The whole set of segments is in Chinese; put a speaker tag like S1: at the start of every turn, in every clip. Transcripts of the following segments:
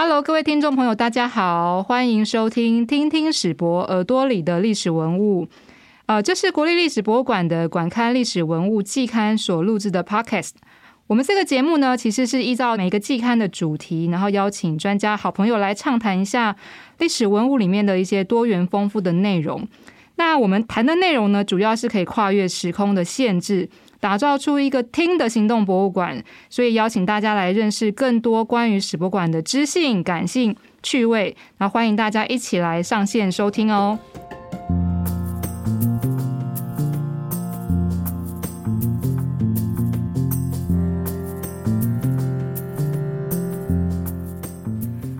S1: Hello，各位听众朋友，大家好，欢迎收听《听听史博耳朵里的历史文物》。呃，这是国立历史博物馆的馆刊历史文物季刊所录制的 Podcast。我们这个节目呢，其实是依照每个季刊的主题，然后邀请专家、好朋友来畅谈一下历史文物里面的一些多元丰富的内容。那我们谈的内容呢，主要是可以跨越时空的限制。打造出一个听的行动博物馆，所以邀请大家来认识更多关于史博馆的知性、感性、趣味。那欢迎大家一起来上线收听哦。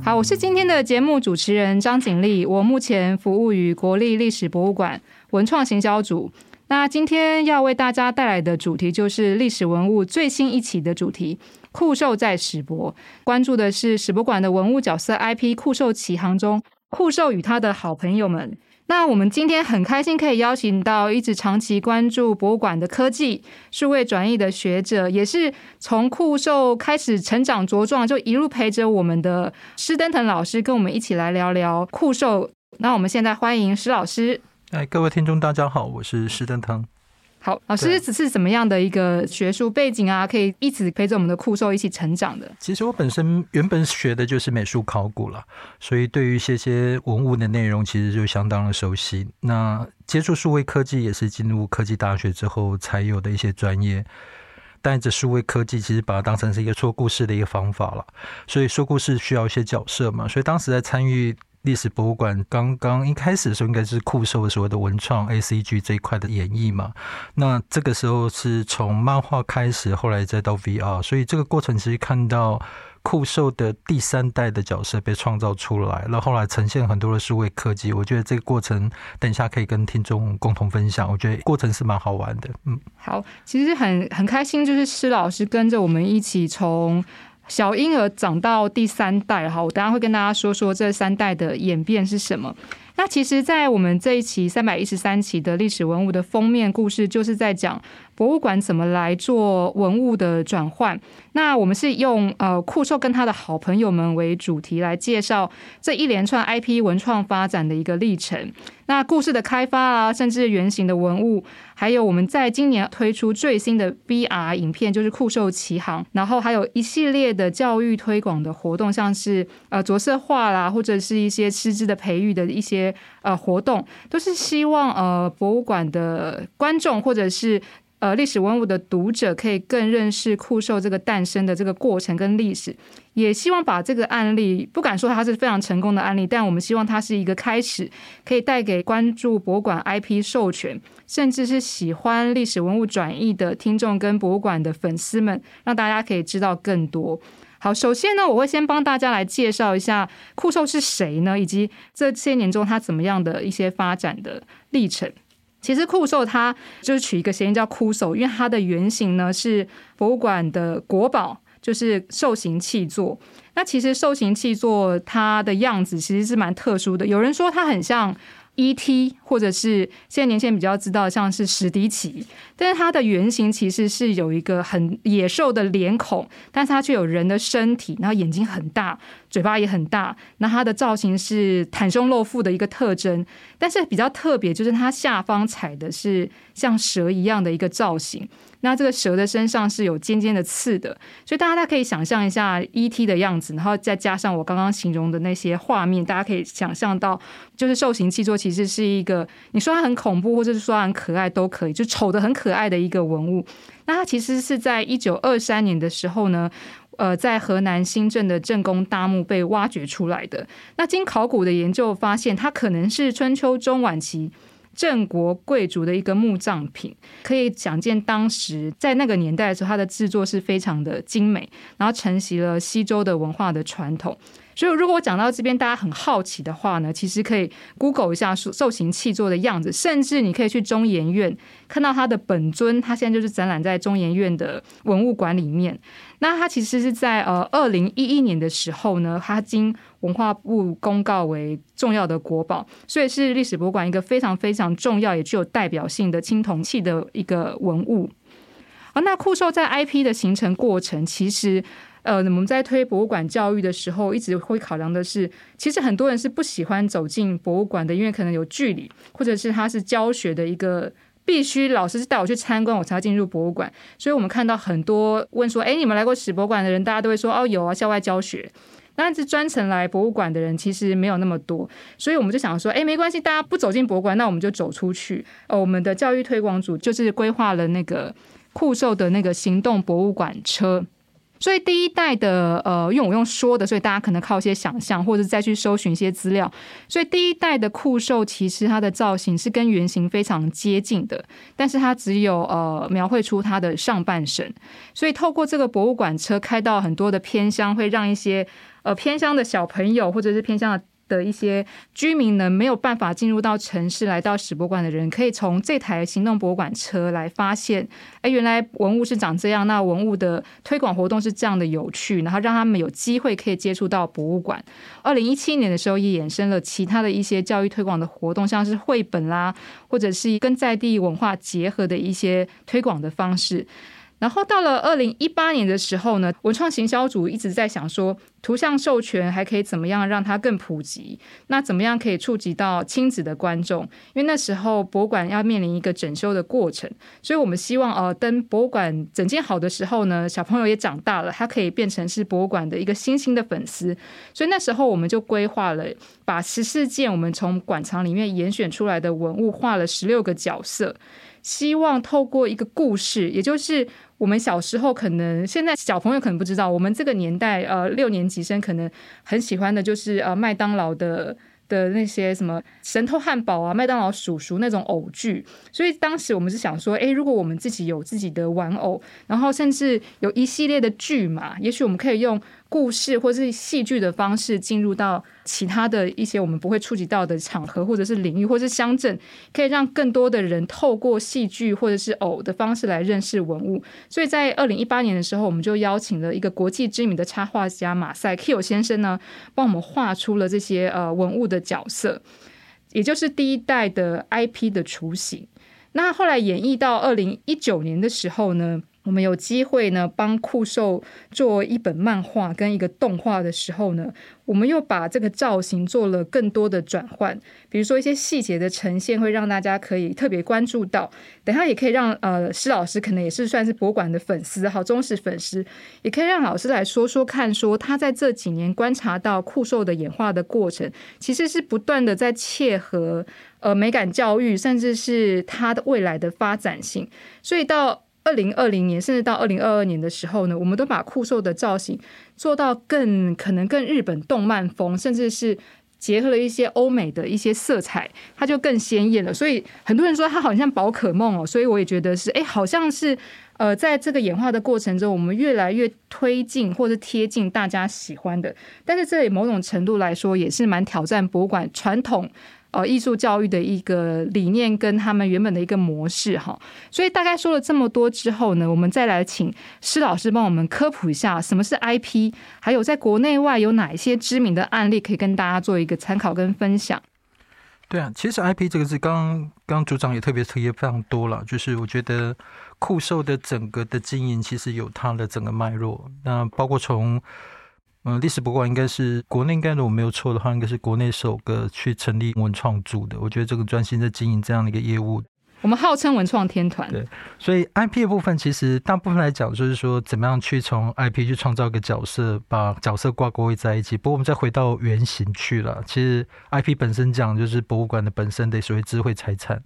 S1: 好，我是今天的节目主持人张景丽，我目前服务于国立历史博物馆文创行销组。那今天要为大家带来的主题就是历史文物最新一期的主题——酷兽在史博。关注的是史博馆的文物角色 IP“ 酷兽启航”中酷兽与他的好朋友们。那我们今天很开心可以邀请到一直长期关注博物馆的科技、数位转译的学者，也是从酷兽开始成长茁壮，就一路陪着我们的施登腾老师，跟我们一起来聊聊酷兽。那我们现在欢迎施老师。
S2: 哎，各位听众，大家好，我是石登腾。
S1: 好，老师只是怎么样的一个学术背景啊？可以一直陪着我们的酷兽一起成长的。
S2: 其实我本身原本学的就是美术考古了，所以对于一些些文物的内容，其实就相当的熟悉。那接触数位科技也是进入科技大学之后才有的一些专业。带着数位科技，其实把它当成是一个说故事的一个方法了。所以说故事需要一些角色嘛，所以当时在参与。历史博物馆刚刚一开始的时候，应该是酷兽所谓的文创 A C G 这一块的演绎嘛。那这个时候是从漫画开始，后来再到 V R，所以这个过程其实看到酷兽的第三代的角色被创造出来，然后后来呈现很多的数位科技。我觉得这个过程等一下可以跟听众共同分享。我觉得过程是蛮好玩的。
S1: 嗯，好，其实很很开心，就是施老师跟着我们一起从。小婴儿长到第三代，哈，我等下会跟大家说说这三代的演变是什么。那其实，在我们这一期三百一十三期的历史文物的封面故事，就是在讲。博物馆怎么来做文物的转换？那我们是用呃酷兽跟他的好朋友们为主题来介绍这一连串 IP 文创发展的一个历程。那故事的开发啊，甚至原型的文物，还有我们在今年推出最新的 VR 影片，就是酷兽奇航，然后还有一系列的教育推广的活动，像是呃着色画啦，或者是一些师资的培育的一些呃活动，都是希望呃博物馆的观众或者是。呃，历史文物的读者可以更认识酷兽这个诞生的这个过程跟历史，也希望把这个案例，不敢说它是非常成功的案例，但我们希望它是一个开始，可以带给关注博物馆 IP 授权，甚至是喜欢历史文物转译的听众跟博物馆的粉丝们，让大家可以知道更多。好，首先呢，我会先帮大家来介绍一下酷兽是谁呢，以及这些年中它怎么样的一些发展的历程。其实酷兽它就是取一个谐音叫酷兽，因为它的原型呢是博物馆的国宝，就是兽形器座。那其实兽形器座它的样子其实是蛮特殊的，有人说它很像。E.T. 或者是现在年轻人比较知道，像是史迪奇，但是它的原型其实是有一个很野兽的脸孔，但是它却有人的身体，然后眼睛很大，嘴巴也很大，那它的造型是袒胸露腹的一个特征，但是比较特别就是它下方踩的是像蛇一样的一个造型。那这个蛇的身上是有尖尖的刺的，所以大家大家可以想象一下 E.T. 的样子，然后再加上我刚刚形容的那些画面，大家可以想象到，就是兽形器座其实是一个，你说它很恐怖，或者是说很可爱都可以，就丑的很可爱的一个文物。那它其实是在一九二三年的时候呢，呃，在河南新郑的正宫大墓被挖掘出来的。那经考古的研究发现，它可能是春秋中晚期。郑国贵族的一个墓葬品，可以想见当时在那个年代的时候，它的制作是非常的精美，然后承袭了西周的文化的传统。所以，如果我讲到这边，大家很好奇的话呢，其实可以 Google 一下兽形器座的样子，甚至你可以去中研院看到它的本尊，它现在就是展览在中研院的文物馆里面。那它其实是在呃二零一一年的时候呢，它经文化部公告为重要的国宝，所以是历史博物馆一个非常非常重要也具有代表性的青铜器的一个文物。而那酷兽在 IP 的形成过程，其实。呃，我们在推博物馆教育的时候，一直会考量的是，其实很多人是不喜欢走进博物馆的，因为可能有距离，或者是它是教学的一个必须老师是带我去参观，我才要进入博物馆。所以我们看到很多问说，哎，你们来过史博物馆的人，大家都会说，哦，有啊，校外教学。但是专程来博物馆的人其实没有那么多，所以我们就想说，哎，没关系，大家不走进博物馆，那我们就走出去。哦，我们的教育推广组就是规划了那个酷兽的那个行动博物馆车。所以第一代的呃，因为我用说的，所以大家可能靠一些想象，或者再去搜寻一些资料。所以第一代的酷兽其实它的造型是跟原型非常接近的，但是它只有呃描绘出它的上半身。所以透过这个博物馆车开到很多的偏乡，会让一些。呃，偏乡的小朋友或者是偏乡的的一些居民呢，没有办法进入到城市，来到史博馆的人，可以从这台行动博物馆车来发现，哎，原来文物是长这样，那文物的推广活动是这样的有趣，然后让他们有机会可以接触到博物馆。二零一七年的时候，也衍生了其他的一些教育推广的活动，像是绘本啦，或者是跟在地文化结合的一些推广的方式。然后到了二零一八年的时候呢，文创行销组一直在想说，图像授权还可以怎么样让它更普及？那怎么样可以触及到亲子的观众？因为那时候博物馆要面临一个整修的过程，所以我们希望呃，等博物馆整建好的时候呢，小朋友也长大了，他可以变成是博物馆的一个新兴的粉丝。所以那时候我们就规划了，把十四件我们从馆藏里面严选出来的文物画了十六个角色，希望透过一个故事，也就是。我们小时候可能，现在小朋友可能不知道，我们这个年代，呃，六年级生可能很喜欢的就是呃麦当劳的的那些什么神偷汉堡啊，麦当劳叔叔那种偶剧。所以当时我们是想说，诶，如果我们自己有自己的玩偶，然后甚至有一系列的剧嘛，也许我们可以用。故事或是戏剧的方式进入到其他的一些我们不会触及到的场合，或者是领域，或是乡镇，可以让更多的人透过戏剧或者是偶的方式来认识文物。所以在二零一八年的时候，我们就邀请了一个国际知名的插画家马赛 Q 先生呢，帮我们画出了这些呃文物的角色，也就是第一代的 IP 的雏形。那后来演绎到二零一九年的时候呢？我们有机会呢，帮酷兽做一本漫画跟一个动画的时候呢，我们又把这个造型做了更多的转换，比如说一些细节的呈现，会让大家可以特别关注到。等下也可以让呃施老师可能也是算是博物馆的粉丝，好忠实粉丝，也可以让老师来说说看，说他在这几年观察到酷兽的演化的过程，其实是不断的在切合呃美感教育，甚至是它的未来的发展性，所以到。二零二零年，甚至到二零二二年的时候呢，我们都把酷兽的造型做到更可能更日本动漫风，甚至是结合了一些欧美的一些色彩，它就更鲜艳了。所以很多人说它好像宝可梦哦，所以我也觉得是，哎，好像是呃，在这个演化的过程中，我们越来越推进或者贴近大家喜欢的。但是这里某种程度来说，也是蛮挑战博物馆传统。呃，艺术教育的一个理念跟他们原本的一个模式哈，所以大概说了这么多之后呢，我们再来请施老师帮我们科普一下什么是 IP，还有在国内外有哪一些知名的案例可以跟大家做一个参考跟分享。
S2: 对啊，其实 IP 这个字，刚刚刚组长也特别特别非常多了，就是我觉得酷兽的整个的经营其实有它的整个脉络，那包括从。嗯，历史博物馆应该是国内，应该如果没有错的话，应该是国内首个去成立文创组的。我觉得这个专心在经营这样的一个业务。
S1: 我们号称文创天团，
S2: 对，所以 IP 的部分其实大部分来讲，就是说怎么样去从 IP 去创造一个角色，把角色挂钩在一起。不过我们再回到原型去了，其实 IP 本身讲就是博物馆的本身的所谓智慧财产。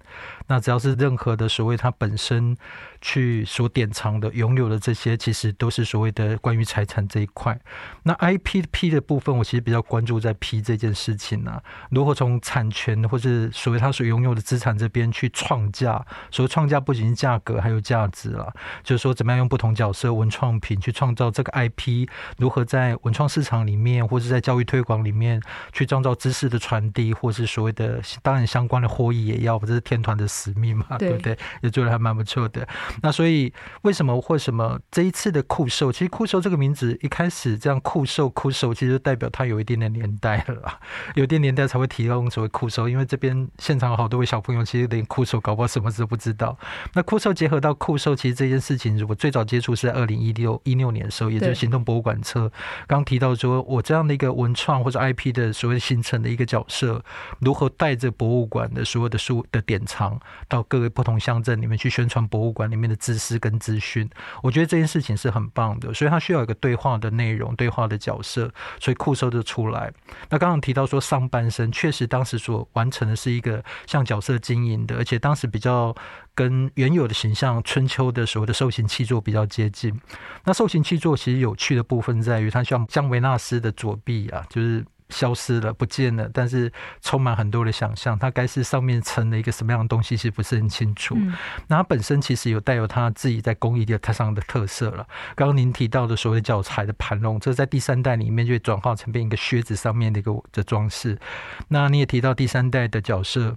S2: 那只要是任何的所谓它本身去所典藏的、拥有的这些，其实都是所谓的关于财产这一块。那 IP P 的部分，我其实比较关注在 P 这件事情啊，如何从产权或是所谓他所拥有的资产这边去创。价，所谓创价不仅是价格，还有价值了。就是说，怎么样用不同角色文创品去创造这个 IP，如何在文创市场里面，或者在教育推广里面去创造知识的传递，或是所谓的当然相关的获益也要，这是天团的使命嘛，对不对？也做的还蛮不错的。那所以为什么或什么这一次的酷兽，其实酷兽这个名字一开始这样酷兽酷兽，其实代表它有一定的年代了，有一定年代才会提到所谓酷兽，因为这边现场有好多位小朋友，其实连酷兽搞不好什么都不知道。那酷兽结合到酷兽，其实这件事情，我最早接触是在二零一六一六年的时候，也就是行动博物馆车。刚提到说，我这样的一个文创或者 IP 的所谓形成的一个角色，如何带着博物馆的所有的书的典藏到各个不同乡镇里面去宣传博物馆里面面的知识跟资讯，我觉得这件事情是很棒的，所以它需要一个对话的内容、对话的角色，所以酷搜就出来。那刚刚提到说上半身，确实当时所完成的是一个像角色经营的，而且当时比较跟原有的形象春秋的所谓的兽形器作比较接近。那兽形器作其实有趣的部分在于，它像像维纳斯的左臂啊，就是。消失了，不见了，但是充满很多的想象。它该是上面成了一个什么样的东西，其实不是很清楚。那它本身其实有带有它自己在工艺的它上的特色了。刚刚您提到的所谓的教材的盘龙，这在第三代里面就转化成变一个靴子上面的一个的装饰。那你也提到第三代的角色。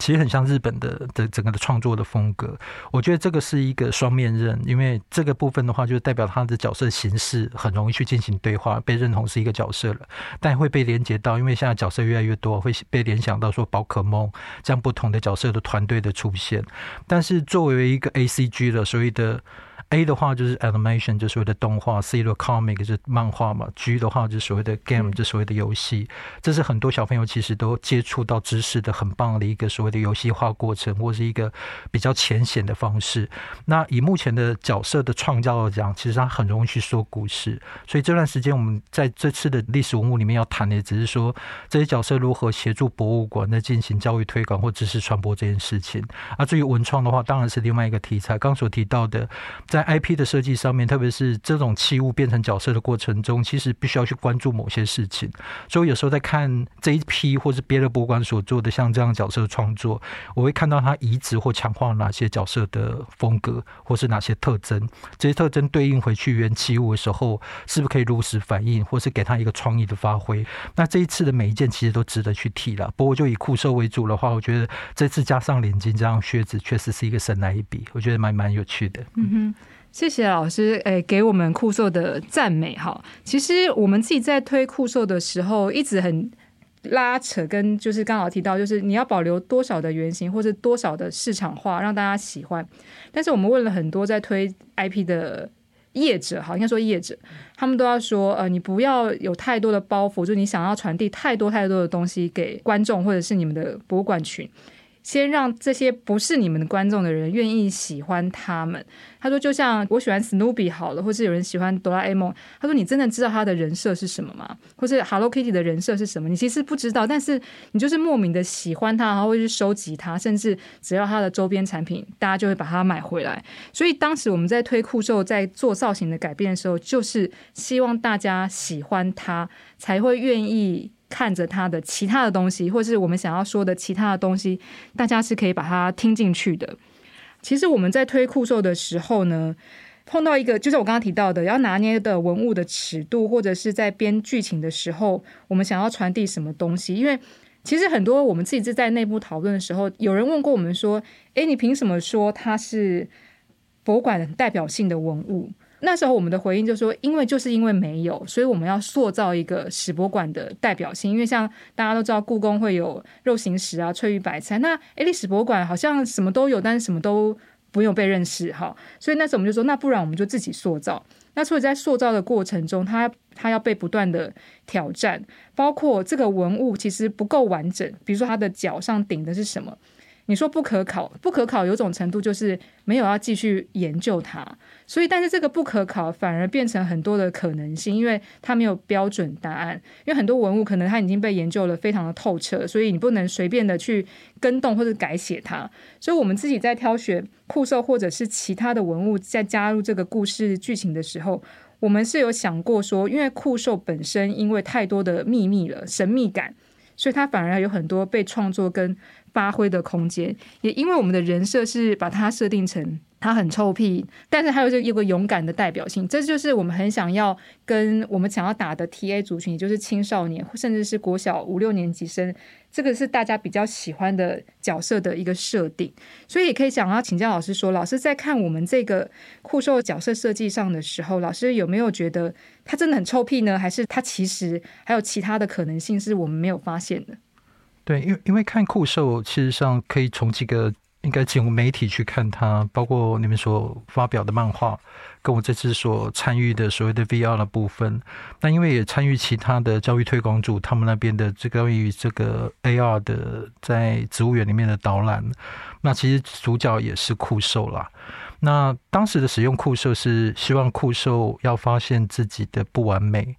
S2: 其实很像日本的的整个的创作的风格，我觉得这个是一个双面刃，因为这个部分的话，就代表他的角色形式很容易去进行对话，被认同是一个角色了，但会被连接到，因为现在角色越来越多，会被联想到说宝可梦这样不同的角色的团队的出现，但是作为一个 A C G 的所以的。A 的话就是 animation，就所谓的动画；C 的 comic 就是漫画嘛；G 的话就是所谓的 game，就所谓的游戏。这是很多小朋友其实都接触到知识的很棒的一个所谓的游戏化过程，或是一个比较浅显的方式。那以目前的角色的创造来讲，其实他很容易去说故事。所以这段时间我们在这次的历史文物里面要谈的，只是说这些角色如何协助博物馆在进行教育推广或知识传播这件事情。而至于文创的话，当然是另外一个题材。刚所提到的，在在 IP 的设计上面，特别是这种器物变成角色的过程中，其实必须要去关注某些事情。所以有时候在看这一批或是别的博物馆所做的像这样角色创作，我会看到它移植或强化哪些角色的风格，或是哪些特征。这些特征对应回去原器物的时候，是不是可以如实反映，或是给他一个创意的发挥？那这一次的每一件其实都值得去提了。不过就以酷兽为主的话，我觉得这次加上领巾这样靴子，确实是一个神来一笔，我觉得蛮蛮有趣的。嗯哼。
S1: 谢谢老师，诶，给我们酷兽的赞美哈。其实我们自己在推酷兽的时候，一直很拉扯，跟就是刚好提到，就是你要保留多少的原型，或者多少的市场化，让大家喜欢。但是我们问了很多在推 IP 的业者，哈，应该说业者，他们都要说，呃，你不要有太多的包袱，就你想要传递太多太多的东西给观众，或者是你们的博物馆群。先让这些不是你们的观众的人愿意喜欢他们。他说，就像我喜欢 Snoopy 好了，或是有人喜欢哆啦 A 梦。他说，你真的知道他的人设是什么吗？或是 Hello Kitty 的人设是什么？你其实不知道，但是你就是莫名的喜欢他，然后会去收集他，甚至只要他的周边产品，大家就会把它买回来。所以当时我们在推酷兽在做造型的改变的时候，就是希望大家喜欢他，才会愿意。看着他的其他的东西，或是我们想要说的其他的东西，大家是可以把它听进去的。其实我们在推酷兽的时候呢，碰到一个就是我刚刚提到的，要拿捏的文物的尺度，或者是在编剧情的时候，我们想要传递什么东西。因为其实很多我们自己在内部讨论的时候，有人问过我们说：“诶，你凭什么说它是博物馆代表性的文物？”那时候我们的回应就说，因为就是因为没有，所以我们要塑造一个史博馆的代表性。因为像大家都知道，故宫会有肉形石啊、翠玉白菜，那诶历史博物馆好像什么都有，但是什么都不用被认识哈。所以那时候我们就说，那不然我们就自己塑造。那所以在塑造的过程中，它它要被不断的挑战，包括这个文物其实不够完整，比如说它的脚上顶的是什么。你说不可考，不可考有种程度就是没有要继续研究它，所以但是这个不可考反而变成很多的可能性，因为它没有标准答案。因为很多文物可能它已经被研究了非常的透彻，所以你不能随便的去跟动或者改写它。所以我们自己在挑选酷兽或者是其他的文物，在加入这个故事剧情的时候，我们是有想过说，因为酷兽本身因为太多的秘密了、神秘感，所以它反而有很多被创作跟。发挥的空间，也因为我们的人设是把它设定成他很臭屁，但是他又是有个勇敢的代表性，这就是我们很想要跟我们想要打的 T A 族群，也就是青少年，甚至是国小五六年级生，这个是大家比较喜欢的角色的一个设定。所以也可以想要请教老师说，老师在看我们这个酷兽角色设计上的时候，老师有没有觉得他真的很臭屁呢？还是他其实还有其他的可能性是我们没有发现的？
S2: 对，因为因为看酷兽，其实上可以从几个。应该进入媒体去看它，包括你们所发表的漫画，跟我这次所参与的所谓的 VR 的部分。那因为也参与其他的教育推广组，他们那边的这个关于这个 AR 的在植物园里面的导览，那其实主角也是酷兽啦。那当时的使用酷兽是希望酷兽要发现自己的不完美，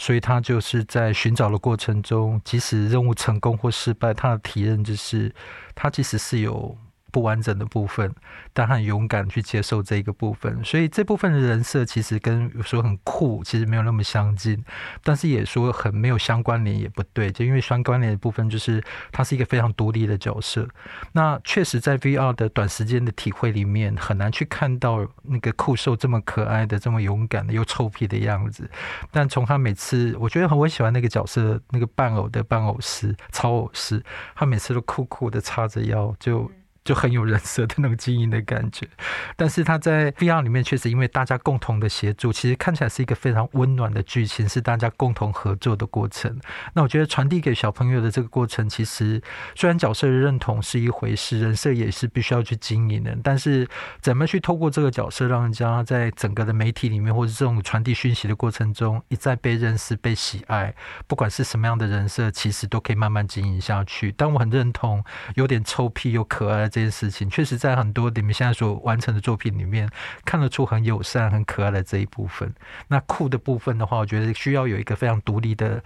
S2: 所以他就是在寻找的过程中，即使任务成功或失败，他的体验就是他其实是有。不完整的部分，但他很勇敢去接受这一个部分，所以这部分的人设其实跟有时候很酷，其实没有那么相近，但是也说很没有相关联也不对，就因为相关联的部分就是他是一个非常独立的角色。那确实在 VR 的短时间的体会里面，很难去看到那个酷兽这么可爱的、这么勇敢的又臭屁的样子。但从他每次，我觉得很我喜欢那个角色，那个伴偶的伴偶师、超偶师，他每次都酷酷的叉着腰就。就很有人设的那种经营的感觉，但是他在 VR 里面确实因为大家共同的协助，其实看起来是一个非常温暖的剧情，是大家共同合作的过程。那我觉得传递给小朋友的这个过程，其实虽然角色的认同是一回事，人设也是必须要去经营的，但是怎么去透过这个角色，让人家在整个的媒体里面或者这种传递讯息的过程中，一再被认识、被喜爱，不管是什么样的人设，其实都可以慢慢经营下去。但我很认同，有点臭屁又可爱。这件事情确实在很多你们现在所完成的作品里面看得出很友善、很可爱的这一部分。那酷的部分的话，我觉得需要有一个非常独立的。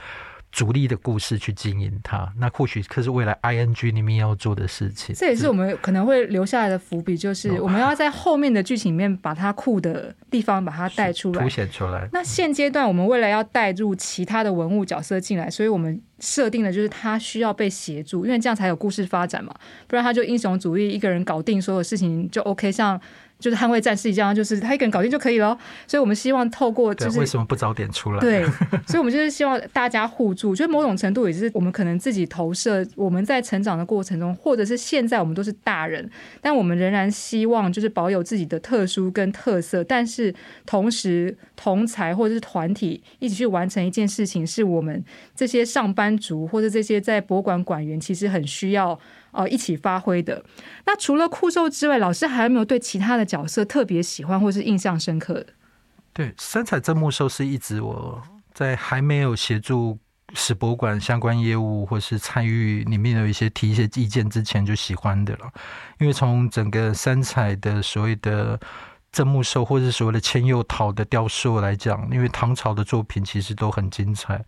S2: 主力的故事去经营它，那或许可是未来 I N G 里面要做的事情。
S1: 这也是我们可能会留下来的伏笔，就是我们要在后面的剧情里面把它酷的地方把它带出来、
S2: 凸显出来。
S1: 那现阶段我们未来要带入其他的文物角色进来，所以我们设定的就是他需要被协助，因为这样才有故事发展嘛，不然他就英雄主义一个人搞定所有事情就 OK，像。就是捍卫战士一样，就是他一个人搞定就可以了。所以我们希望透过，就是
S2: 为什么不早点出来？
S1: 对，所以我们就是希望大家互助。就某种程度也是我们可能自己投射，我们在成长的过程中，或者是现在我们都是大人，但我们仍然希望就是保有自己的特殊跟特色，但是同时同才或者是团体一起去完成一件事情，是我们这些上班族或者这些在博物馆馆员其实很需要。哦，一起发挥的。那除了酷兽之外，老师还有没有对其他的角色特别喜欢或是印象深刻的？
S2: 对，三彩真木兽是一直我在还没有协助史博物馆相关业务或是参与里面有一些提一些意见之前就喜欢的了。因为从整个三彩的所谓的。真木兽或者所谓的千釉陶的雕塑来讲，因为唐朝的作品其实都很精彩，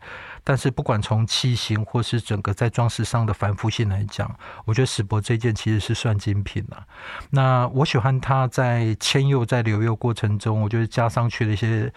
S2: 但是不管从器型或是整个在装饰上的繁复性来讲，我觉得史博这件其实是算精品了。那我喜欢它在千釉在留釉过程中，我觉得加上去的一些。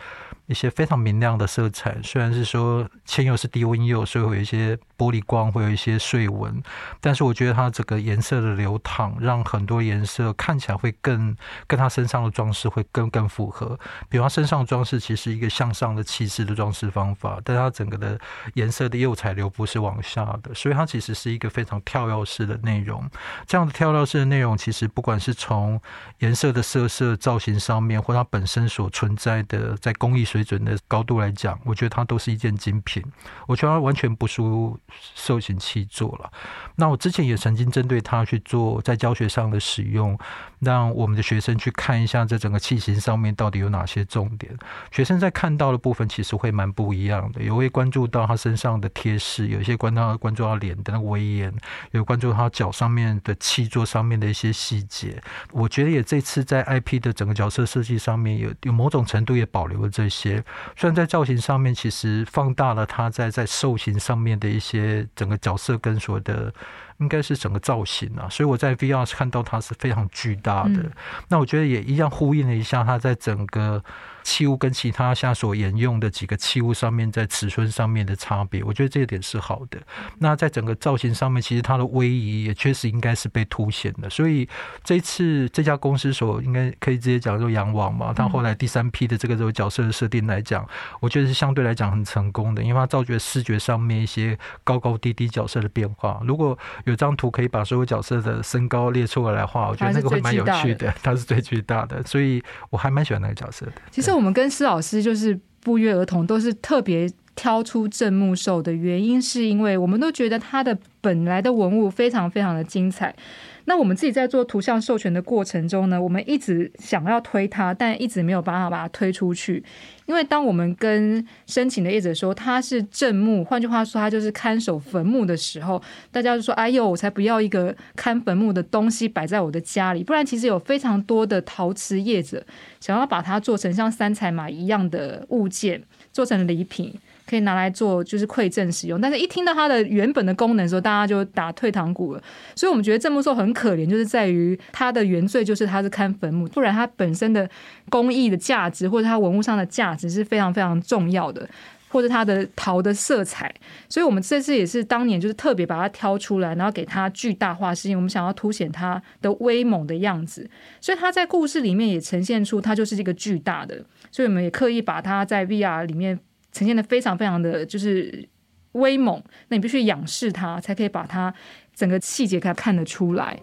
S2: 一些非常明亮的色彩，虽然是说铅釉是低温釉，所以会有一些玻璃光，会有一些碎纹，但是我觉得它整个颜色的流淌，让很多颜色看起来会更跟它身上的装饰会更更符合。比方身上装饰其实一个向上的气势的装饰方法，但它整个的颜色的釉彩流不是往下的，所以它其实是一个非常跳跃式的内容。这样的跳跃式的内容，其实不管是从颜色的色色造型上面，或它本身所存在的在工艺水。准的高度来讲，我觉得它都是一件精品。我觉得它完全不输兽形器做了。那我之前也曾经针对它去做在教学上的使用，让我们的学生去看一下这整个器型上面到底有哪些重点。学生在看到的部分其实会蛮不一样的，也会关注到他身上的贴饰，有一些关到关注到脸的那个威严，有关注他脚上面的器座上面的一些细节。我觉得也这次在 IP 的整个角色设计上面有有某种程度也保留了这些。虽然在造型上面，其实放大了他在在兽形上面的一些整个角色跟所谓的，应该是整个造型啊，所以我在 VR 看到它是非常巨大的。那我觉得也一样呼应了一下他在整个。器物跟其他下所沿用的几个器物上面在尺寸上面的差别，我觉得这一点是好的。那在整个造型上面，其实它的威仪也确实应该是被凸显的。所以这次这家公司所应该可以直接讲说杨王嘛，他后来第三批的这个这个角色的设定来讲，我觉得是相对来讲很成功的，因为它造觉视觉上面一些高高低低角色的变化。如果有张图可以把所有角色的身高列出来的话，我觉得那个会蛮有趣的。它是最巨大的，所以我还蛮喜欢那个角色的。
S1: 其实我我们跟施老师就是不约而同，都是特别挑出镇木兽的原因，是因为我们都觉得它的本来的文物非常非常的精彩。那我们自己在做图像授权的过程中呢，我们一直想要推它，但一直没有办法把它推出去。因为当我们跟申请的业者说他是正墓，换句话说他就是看守坟墓的时候，大家就说：“哎呦，我才不要一个看坟墓的东西摆在我的家里。”不然，其实有非常多的陶瓷业者想要把它做成像三彩马一样的物件，做成礼品。可以拿来做就是馈赠使用，但是一听到它的原本的功能的时候，大家就打退堂鼓了。所以我们觉得镇木兽很可怜，就是在于它的原罪就是它是看坟墓，不然它本身的工艺的价值或者它文物上的价值是非常非常重要的，或者它的陶的色彩。所以我们这次也是当年就是特别把它挑出来，然后给它巨大化，是因为我们想要凸显它的威猛的样子。所以它在故事里面也呈现出它就是一个巨大的，所以我们也刻意把它在 VR 里面。呈现的非常非常的就是威猛，那你必须仰视它，才可以把它整个细节给它看得出来。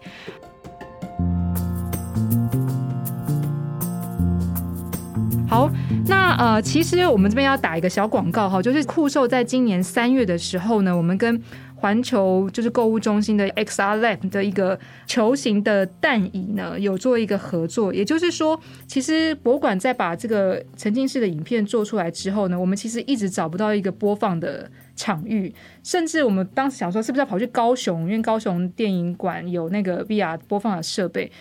S1: 好，那呃，其实我们这边要打一个小广告哈，就是酷兽在今年三月的时候呢，我们跟环球就是购物中心的 XR Lab 的一个球形的蛋椅呢，有做一个合作。也就是说，其实博物馆在把这个沉浸式的影片做出来之后呢，我们其实一直找不到一个播放的场域，甚至我们当时想说，是不是要跑去高雄，因为高雄电影馆有那个 VR 播放的设备。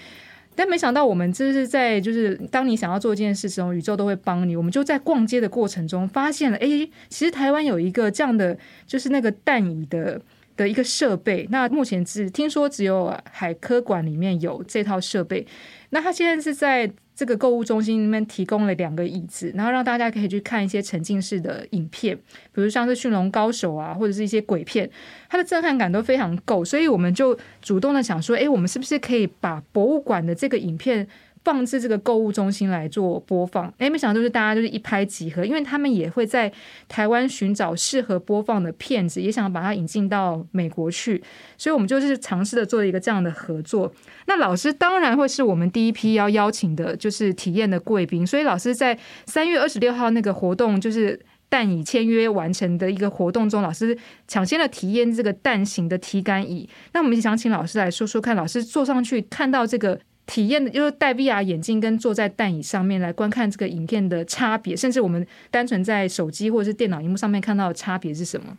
S1: 但没想到，我们这是在就是当你想要做一件事时候，宇宙都会帮你。我们就在逛街的过程中发现了，哎，其实台湾有一个这样的，就是那个弹椅的的一个设备。那目前只听说只有海科馆里面有这套设备。那它现在是在。这个购物中心里面提供了两个椅子，然后让大家可以去看一些沉浸式的影片，比如像是驯龙高手啊，或者是一些鬼片，它的震撼感都非常够，所以我们就主动的想说，哎，我们是不是可以把博物馆的这个影片？放置这个购物中心来做播放，哎，没想到就是大家就是一拍即合，因为他们也会在台湾寻找适合播放的片子，也想把它引进到美国去，所以我们就是尝试的做了一个这样的合作。那老师当然会是我们第一批要邀请的，就是体验的贵宾。所以老师在三月二十六号那个活动，就是蛋椅签约完成的一个活动中，老师抢先的体验这个蛋形的体感椅。那我们想请老师来说说看，老师坐上去看到这个。体验的就是戴 VR 眼镜跟坐在蛋椅上面来观看这个影片的差别，甚至我们单纯在手机或者是电脑荧幕上面看到的差别是什么？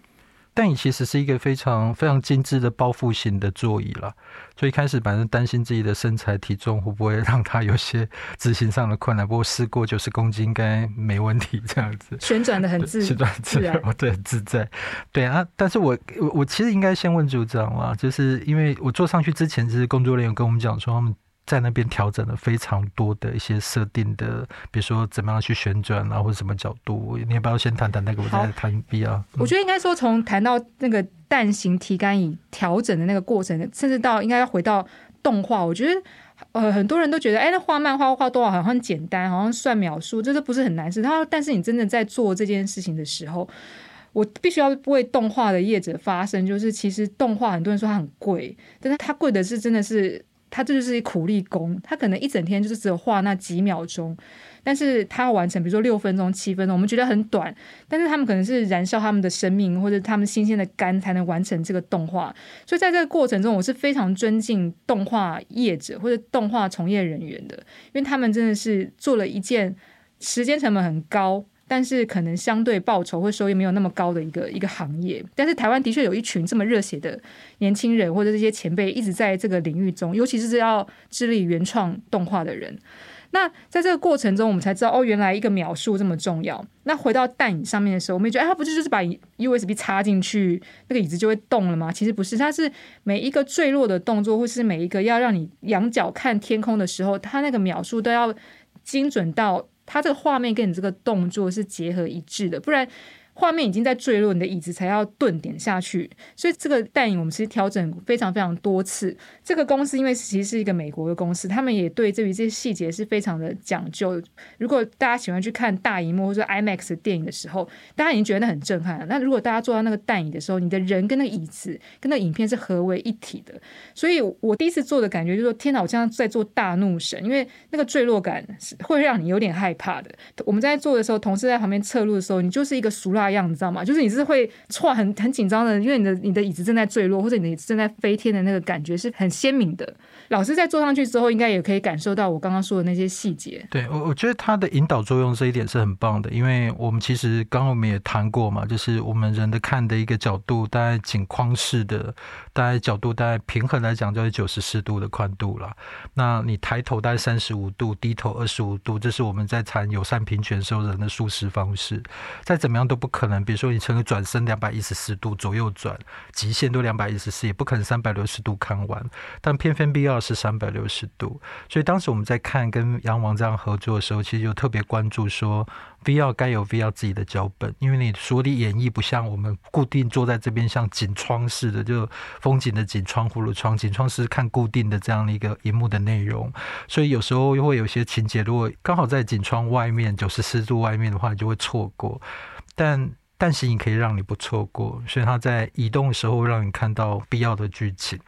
S2: 蛋椅其实是一个非常非常精致的包覆型的座椅了，所以一开始反正担心自己的身材体重会不会让他有些执行上的困难，不过试过九十公斤应该没问题，这样子
S1: 旋转的很自
S2: 旋转自然，对，自在。对啊，但是我我我其实应该先问组长啦，就是因为我坐上去之前，其实工作人员跟我们讲说他们。在那边调整了非常多的一些设定的，比如说怎么样去旋转啊，或者什么角度，你要不要先谈谈那个？我再谈 B 啊。
S1: 我觉得应该说从谈到那个蛋形提杆椅调整的那个过程，甚至到应该要回到动画，我觉得呃很多人都觉得，哎，那画漫画画多少好像很简单，好像算秒数，这都不是很难事。他但是你真的在做这件事情的时候，我必须要为动画的业者发声，就是其实动画很多人说它很贵，但是它贵的是真的是。他这就是一苦力工，他可能一整天就是只有画那几秒钟，但是他要完成，比如说六分钟、七分钟，我们觉得很短，但是他们可能是燃烧他们的生命或者他们新鲜的肝才能完成这个动画。所以在这个过程中，我是非常尊敬动画业者或者动画从业人员的，因为他们真的是做了一件时间成本很高。但是可能相对报酬或收益没有那么高的一个一个行业，但是台湾的确有一群这么热血的年轻人或者这些前辈一直在这个领域中，尤其是要致力原创动画的人。那在这个过程中，我们才知道哦，原来一个秒数这么重要。那回到蛋椅上面的时候，我们也觉得哎，它不是就是把 USB 插进去，那个椅子就会动了吗？其实不是，它是每一个坠落的动作，或是每一个要让你仰角看天空的时候，它那个秒数都要精准到。它这个画面跟你这个动作是结合一致的，不然。画面已经在坠落，你的椅子才要顿点下去，所以这个带影我们其实调整非常非常多次。这个公司因为其实是一个美国的公司，他们也对这于这些细节是非常的讲究。如果大家喜欢去看大荧幕或者 IMAX 电影的时候，大家已经觉得那很震撼了。那如果大家坐到那个带影的时候，你的人跟那个椅子跟那影片是合为一体的。所以我第一次做的感觉就是说，天哪，我像在做大怒神，因为那个坠落感是会让你有点害怕的。我们在做的时候，同事在旁边侧录的时候，你就是一个熟辣。样，你知道吗？就是你是会错很很紧张的，因为你的你的椅子正在坠落，或者你的椅子正在飞天的那个感觉是很鲜明的。老师在坐上去之后，应该也可以感受到我刚刚说的那些细节。
S2: 对我，我觉得它的引导作用这一点是很棒的，因为我们其实刚刚我们也谈过嘛，就是我们人的看的一个角度，大概景框式的，大概角度大概平衡来讲就是九十四度的宽度了。那你抬头大概三十五度，低头二十五度，这是我们在谈友善平权时候人的舒适方式。再怎么样都不可能，比如说你成个转身两百一十四度左右转，极限都两百一十四，也不可能三百六十度看完。但偏偏必要是三百六十度，所以当时我们在看跟杨王这样合作的时候，其实就特别关注说，V R 该有 V R 自己的脚本，因为你所里演绎不像我们固定坐在这边像景窗似的，就风景的景窗、户的窗，景窗是看固定的这样的一个荧幕的内容，所以有时候又会有些情节，如果刚好在景窗外面九十四度外面的话，你就会错过，但。但是你可以让你不错过，所以他在移动的时候让你看到必要的剧情。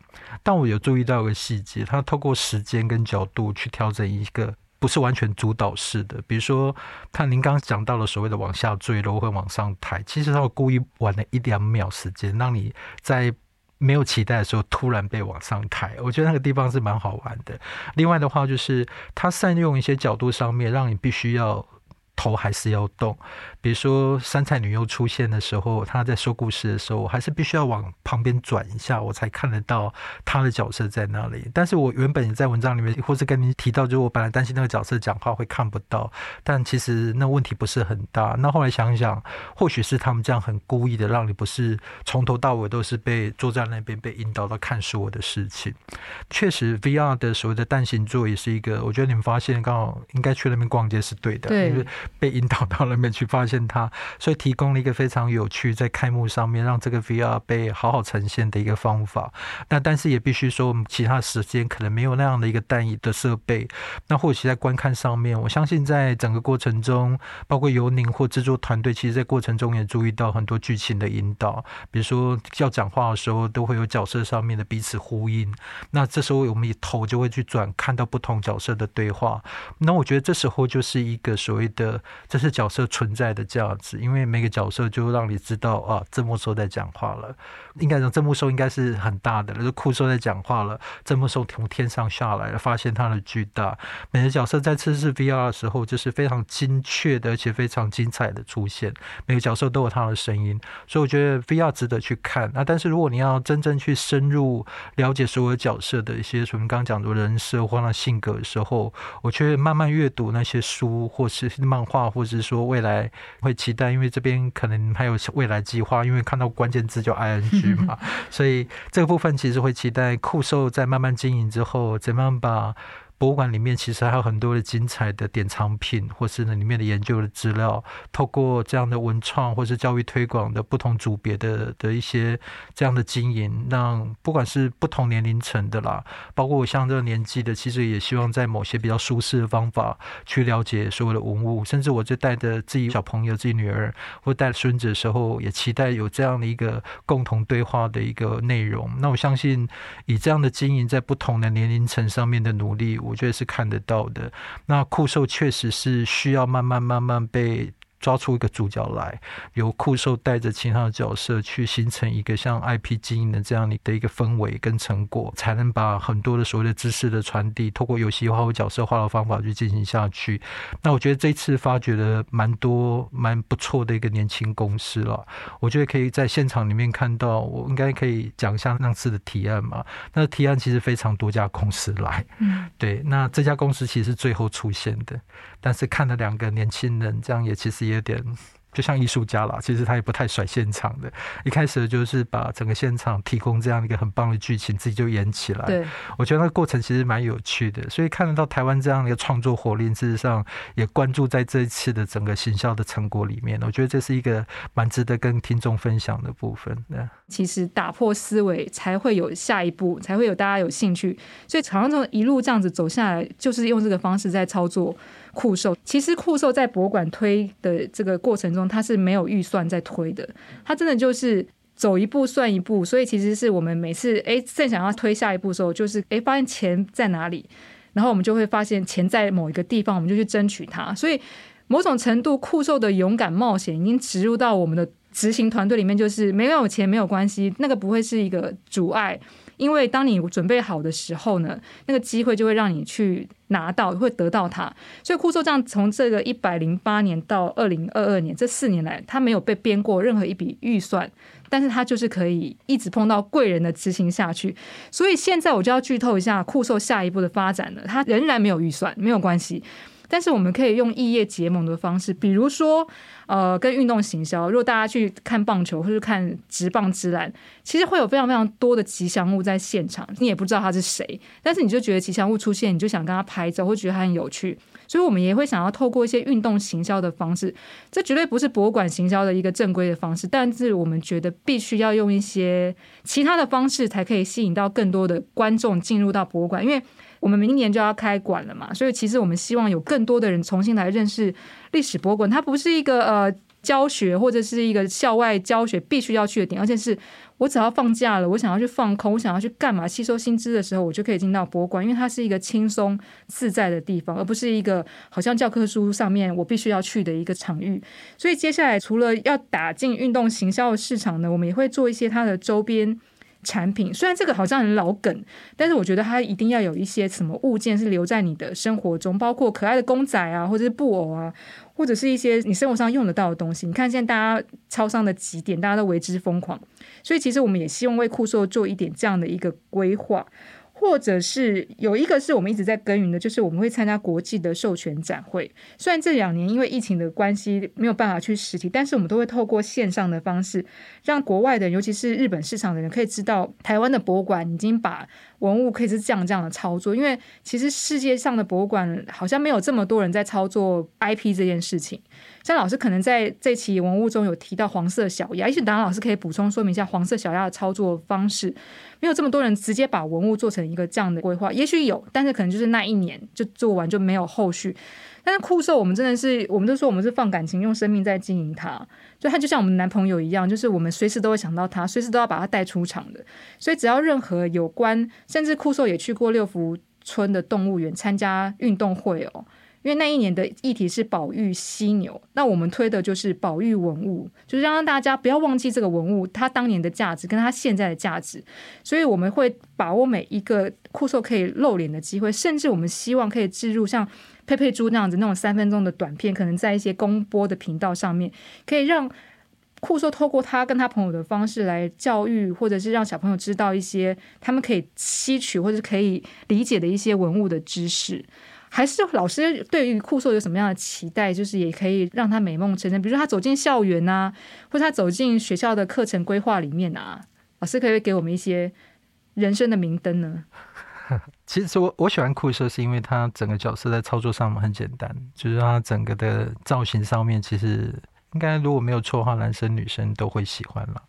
S2: 但我有注意到一个细节，他透过时间跟角度去调整一个不是完全主导式的，比如说看您刚讲到了所谓的往下坠落或往上抬，其实他故意晚了一两秒时间，让你在没有期待的时候突然被往上抬。我觉得那个地方是蛮好玩的。另外的话，就是他善用一些角度上面，让你必须要。头还是要动，比如说三菜女优出现的时候，她在说故事的时候，我还是必须要往旁边转一下，我才看得到她的角色在那里。但是我原本在文章里面，或是跟您提到，就我本来担心那个角色讲话会看不到，但其实那问题不是很大。那后来想想，或许是他们这样很故意的，让你不是从头到尾都是被坐在那边被引导到看所有的事情。确实，VR 的所谓的蛋形座也是一个，我觉得你们发现刚好应该去那边逛街是对的，
S1: 对。
S2: 被引导到那边去发现它，所以提供了一个非常有趣在开幕上面让这个 VR 被好好呈现的一个方法。那但是也必须说，我们其他时间可能没有那样的一个单一的设备。那或许在观看上面，我相信在整个过程中，包括由您或制作团队，其实在过程中也注意到很多剧情的引导。比如说要讲话的时候，都会有角色上面的彼此呼应。那这时候我们一头就会去转，看到不同角色的对话。那我觉得这时候就是一个所谓的。这是角色存在的价值，因为每个角色就让你知道啊，郑木寿在讲话了。应该讲郑木寿应该是很大的，就是库寿在讲话了。郑木寿从天上下来了，发现他的巨大。每个角色在测试 VR 的时候，就是非常精确的，而且非常精彩的出现。每个角色都有他的声音，所以我觉得 VR 值得去看。那但是如果你要真正去深入了解所有角色的一些，我们刚讲的人设或那性格的时候，我却慢慢阅读那些书或是漫。话，或者是说未来会期待，因为这边可能还有未来计划，因为看到关键字叫 ing 嘛，所以这个部分其实会期待酷兽在慢慢经营之后，怎么样把。博物馆里面其实还有很多的精彩的典藏品，或是呢里面的研究的资料。透过这样的文创或是教育推广的不同组别的的一些这样的经营，让不管是不同年龄层的啦，包括我像这个年纪的，其实也希望在某些比较舒适的方法去了解所有的文物。甚至我就带着自己小朋友、自己女儿或带孙子的时候，也期待有这样的一个共同对话的一个内容。那我相信以这样的经营，在不同的年龄层上面的努力。我觉得是看得到的。那酷兽确实是需要慢慢慢慢被。抓出一个主角来，由酷兽带着其他的角色去形成一个像 IP 经营的这样的一个氛围跟成果，才能把很多的所谓的知识的传递，透过游戏化或角色化的方法去进行下去。那我觉得这次发掘的蛮多蛮不错的一个年轻公司了。我觉得可以在现场里面看到，我应该可以讲一下那次的提案嘛。那提案其实非常多家公司来，嗯，对。那这家公司其实是最后出现的。但是看了两个年轻人，这样也其实有点就像艺术家啦，其实他也不太甩现场的。一开始就是把整个现场提供这样一个很棒的剧情，自己就演起来。
S1: 对，
S2: 我觉得那个过程其实蛮有趣的。所以看得到台湾这样的一个创作活力，事实上也关注在这一次的整个行销的成果里面。我觉得这是一个蛮值得跟听众分享的部分。
S1: 其实打破思维才会有下一步，才会有大家有兴趣。所以常常一路这样子走下来，就是用这个方式在操作。酷兽其实酷兽在博物馆推的这个过程中，它是没有预算在推的，它真的就是走一步算一步。所以其实是我们每次哎正想要推下一步的时候，就是哎发现钱在哪里，然后我们就会发现钱在某一个地方，我们就去争取它。所以某种程度酷兽的勇敢冒险已经植入到我们的执行团队里面，就是没有钱没有关系，那个不会是一个阻碍。因为当你准备好的时候呢，那个机会就会让你去拿到，会得到它。所以酷兽这样从这个一百零八年到二零二二年这四年来，它没有被编过任何一笔预算，但是它就是可以一直碰到贵人的执行下去。所以现在我就要剧透一下酷兽下一步的发展了，它仍然没有预算，没有关系。但是我们可以用异业结盟的方式，比如说，呃，跟运动行销。如果大家去看棒球或者看直棒之篮，其实会有非常非常多的吉祥物在现场，你也不知道他是谁，但是你就觉得吉祥物出现，你就想跟他拍照，会觉得他很有趣。所以我们也会想要透过一些运动行销的方式，这绝对不是博物馆行销的一个正规的方式，但是我们觉得必须要用一些其他的方式，才可以吸引到更多的观众进入到博物馆，因为。我们明年就要开馆了嘛，所以其实我们希望有更多的人重新来认识历史博物馆。它不是一个呃教学或者是一个校外教学必须要去的点，而且是我只要放假了，我想要去放空，我想要去干嘛吸收新知的时候，我就可以进到博物馆，因为它是一个轻松自在的地方，而不是一个好像教科书上面我必须要去的一个场域。所以接下来除了要打进运动行销的市场呢，我们也会做一些它的周边。产品虽然这个好像很老梗，但是我觉得它一定要有一些什么物件是留在你的生活中，包括可爱的公仔啊，或者是布偶啊，或者是一些你生活上用得到的东西。你看现在大家超商的几点，大家都为之疯狂，所以其实我们也希望为酷兽做一点这样的一个规划。或者是有一个是我们一直在耕耘的，就是我们会参加国际的授权展会。虽然这两年因为疫情的关系没有办法去实体，但是我们都会透过线上的方式，让国外的，尤其是日本市场的人，可以知道台湾的博物馆已经把文物可以是这样这样的操作。因为其实世界上的博物馆好像没有这么多人在操作 IP 这件事情。像老师可能在这期文物中有提到黄色小鸭，也许达老师可以补充说明一下黄色小鸭的操作方式。没有这么多人直接把文物做成一个这样的规划，也许有，但是可能就是那一年就做完就没有后续。但是酷兽，我们真的是，我们都说我们是放感情、用生命在经营它，就它就像我们男朋友一样，就是我们随时都会想到他，随时都要把它带出场的。所以只要任何有关，甚至酷兽也去过六福村的动物园参加运动会哦。因为那一年的议题是保育犀牛，那我们推的就是保育文物，就是让大家不要忘记这个文物它当年的价值跟它现在的价值，所以我们会把握每一个酷兽可以露脸的机会，甚至我们希望可以置入像佩佩猪那样子那种三分钟的短片，可能在一些公播的频道上面，可以让酷兽透过他跟他朋友的方式来教育，或者是让小朋友知道一些他们可以吸取或者是可以理解的一些文物的知识。还是老师对于酷兽有什么样的期待？就是也可以让他美梦成真，比如说他走进校园啊，或者他走进学校的课程规划里面啊，老师可以给我们一些人生的明灯呢。
S2: 其实我我喜欢酷兽，是因为他整个角色在操作上很简单，就是他整个的造型上面，其实应该如果没有错的话，男生女生都会喜欢了。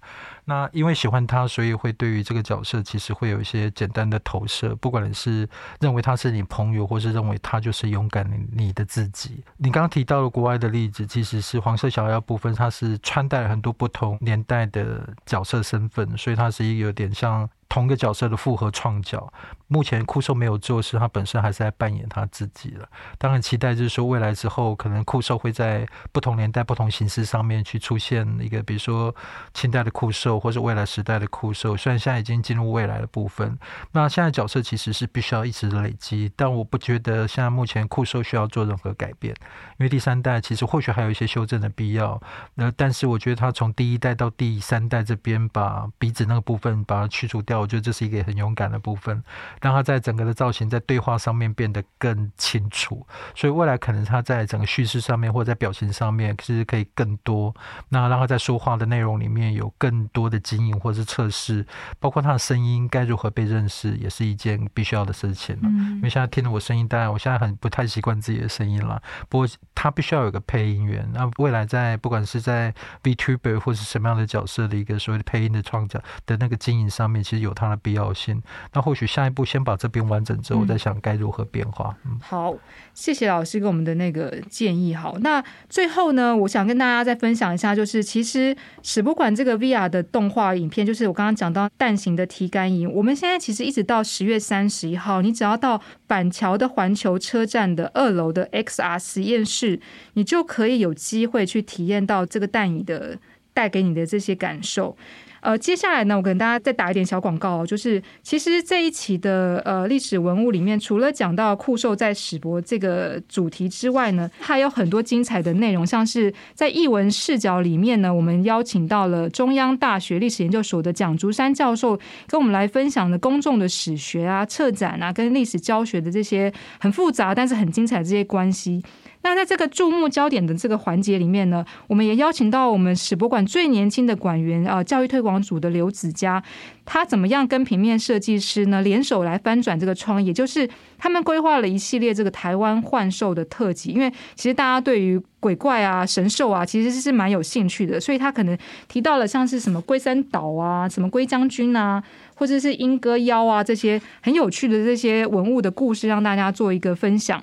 S2: 那因为喜欢他，所以会对于这个角色其实会有一些简单的投射，不管是认为他是你朋友，或是认为他就是勇敢你的自己。你刚刚提到了国外的例子，其实是黄色小妖部分，它是穿戴很多不同年代的角色身份，所以它是一个有点像。同个角色的复合创角，目前酷兽没有做，是他本身还是在扮演他自己了。当然，期待就是说未来之后，可能酷兽会在不同年代、不同形式上面去出现一个，比如说清代的酷兽，或者未来时代的酷兽。虽然现在已经进入未来的部分，那现在角色其实是必须要一直累积，但我不觉得现在目前酷兽需要做任何改变，因为第三代其实或许还有一些修正的必要。那但是我觉得他从第一代到第三代这边，把鼻子那个部分把它去除掉。我觉得这是一个很勇敢的部分，让他在整个的造型在对话上面变得更清楚。所以未来可能他在整个叙事上面或者在表情上面，其实可以更多。那让他在说话的内容里面有更多的经营或者是测试，包括他的声音该如何被认识，也是一件必须要的事情了。因为现在听着我声音，当然我现在很不太习惯自己的声音了。不过他必须要有个配音员。那未来在不管是在 VTuber 或是什么样的角色的一个所谓的配音的创造的那个经营上面，其实有它的必要性。那或许下一步先把这边完整之后，再想该如何变化。
S1: 嗯，好，谢谢老师给我们的那个建议。好，那最后呢，我想跟大家再分享一下，就是其实史博馆这个 VR 的动画影片，就是我刚刚讲到蛋形的提杆营，我们现在其实一直到十月三十一号，你只要到板桥的环球车站的二楼的 XR 实验室，你就可以有机会去体验到这个蛋椅的带给你的这些感受。呃，接下来呢，我跟大家再打一点小广告，就是其实这一期的呃历史文物里面，除了讲到酷兽在史博这个主题之外呢，还有很多精彩的内容，像是在译文视角里面呢，我们邀请到了中央大学历史研究所的蒋竹山教授，跟我们来分享的公众的史学啊、策展啊，跟历史教学的这些很复杂但是很精彩的这些关系。那在这个注目焦点的这个环节里面呢，我们也邀请到我们史博馆最年轻的馆员啊，教育推广组的刘子佳，他怎么样跟平面设计师呢联手来翻转这个创意？就是他们规划了一系列这个台湾幻兽的特辑，因为其实大家对于鬼怪啊、神兽啊，其实是蛮有兴趣的，所以他可能提到了像是什么龟山岛啊、什么龟将军啊，或者是莺歌妖啊这些很有趣的这些文物的故事，让大家做一个分享。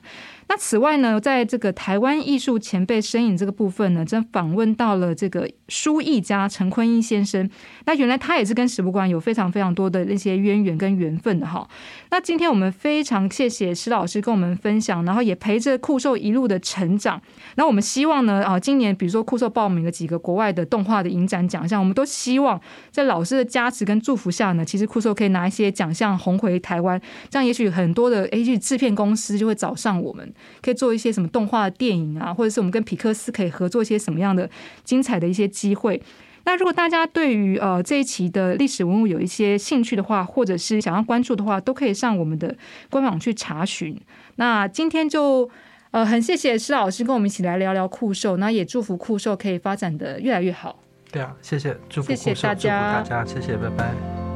S1: 那此外呢，在这个台湾艺术前辈身影这个部分呢，真访问到了这个书艺家陈坤一先生。那原来他也是跟史博馆有非常非常多的那些渊源跟缘分的哈。那今天我们非常谢谢史老师跟我们分享，然后也陪着酷兽一路的成长。那我们希望呢，啊，今年比如说酷兽报名了几个国外的动画的影展奖项，我们都希望在老师的加持跟祝福下呢，其实酷兽可以拿一些奖项红回台湾。这样也许很多的 A G 制片公司就会找上我们。可以做一些什么动画电影啊，或者是我们跟皮克斯可以合作一些什么样的精彩的一些机会。那如果大家对于呃这一期的历史文物有一些兴趣的话，或者是想要关注的话，都可以上我们的官网去查询。那今天就呃很谢谢施老师跟我们一起来聊聊酷兽，那也祝福酷兽可以发展的越来越好。
S2: 对啊，谢谢，祝福
S1: 谢谢大家，
S2: 大家，谢谢，拜拜。